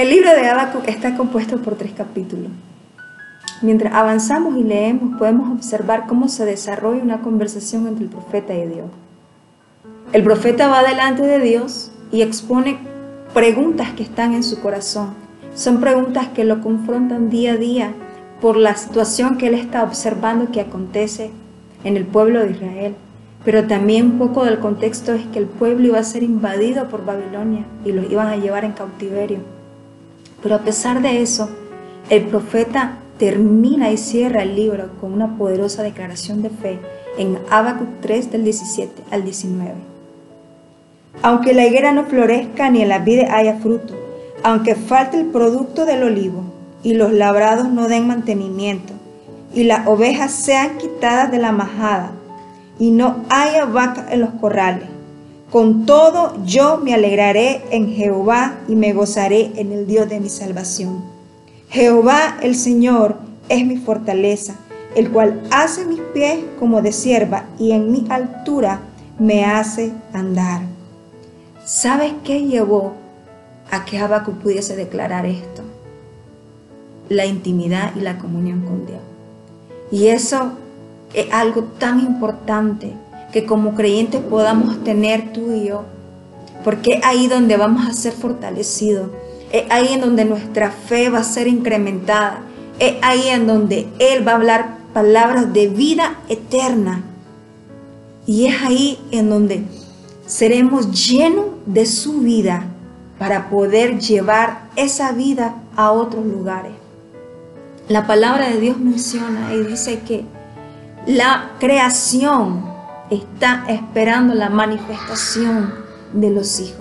El libro de Habacuc está compuesto por tres capítulos. Mientras avanzamos y leemos, podemos observar cómo se desarrolla una conversación entre el profeta y Dios. El profeta va delante de Dios y expone preguntas que están en su corazón. Son preguntas que lo confrontan día a día por la situación que él está observando que acontece en el pueblo de Israel. Pero también poco del contexto es que el pueblo iba a ser invadido por Babilonia y los iban a llevar en cautiverio. Pero a pesar de eso, el profeta termina y cierra el libro con una poderosa declaración de fe en Habacuc 3 del 17 al 19. Aunque la higuera no florezca ni en la vida haya fruto, aunque falte el producto del olivo y los labrados no den mantenimiento, y las ovejas sean quitadas de la majada, y no haya vaca en los corrales. Con todo yo me alegraré en Jehová y me gozaré en el Dios de mi salvación. Jehová el Señor es mi fortaleza, el cual hace mis pies como de sierva y en mi altura me hace andar. ¿Sabes qué llevó a que Habacuc pudiese declarar esto? La intimidad y la comunión con Dios. Y eso es algo tan importante que como creyentes podamos tener tú y yo. Porque es ahí donde vamos a ser fortalecidos. Es ahí en donde nuestra fe va a ser incrementada. Es ahí en donde Él va a hablar palabras de vida eterna. Y es ahí en donde seremos llenos de su vida para poder llevar esa vida a otros lugares. La palabra de Dios menciona y dice que la creación está esperando la manifestación de los hijos.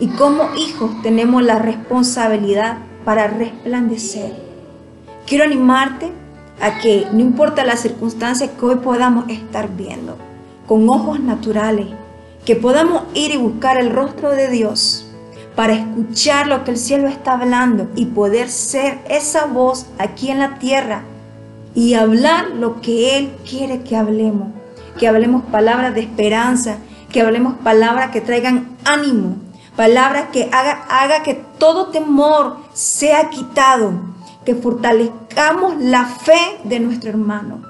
Y como hijos tenemos la responsabilidad para resplandecer. Quiero animarte a que no importa las circunstancias que hoy podamos estar viendo, con ojos naturales, que podamos ir y buscar el rostro de Dios para escuchar lo que el cielo está hablando y poder ser esa voz aquí en la tierra y hablar lo que Él quiere que hablemos. Que hablemos palabras de esperanza, que hablemos palabras que traigan ánimo, palabras que haga, haga que todo temor sea quitado, que fortalezcamos la fe de nuestro hermano.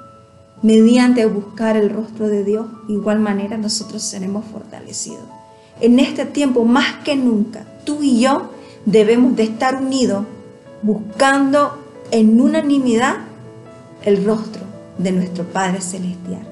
Mediante buscar el rostro de Dios, igual manera nosotros seremos fortalecidos. En este tiempo, más que nunca, tú y yo debemos de estar unidos buscando en unanimidad el rostro de nuestro Padre Celestial.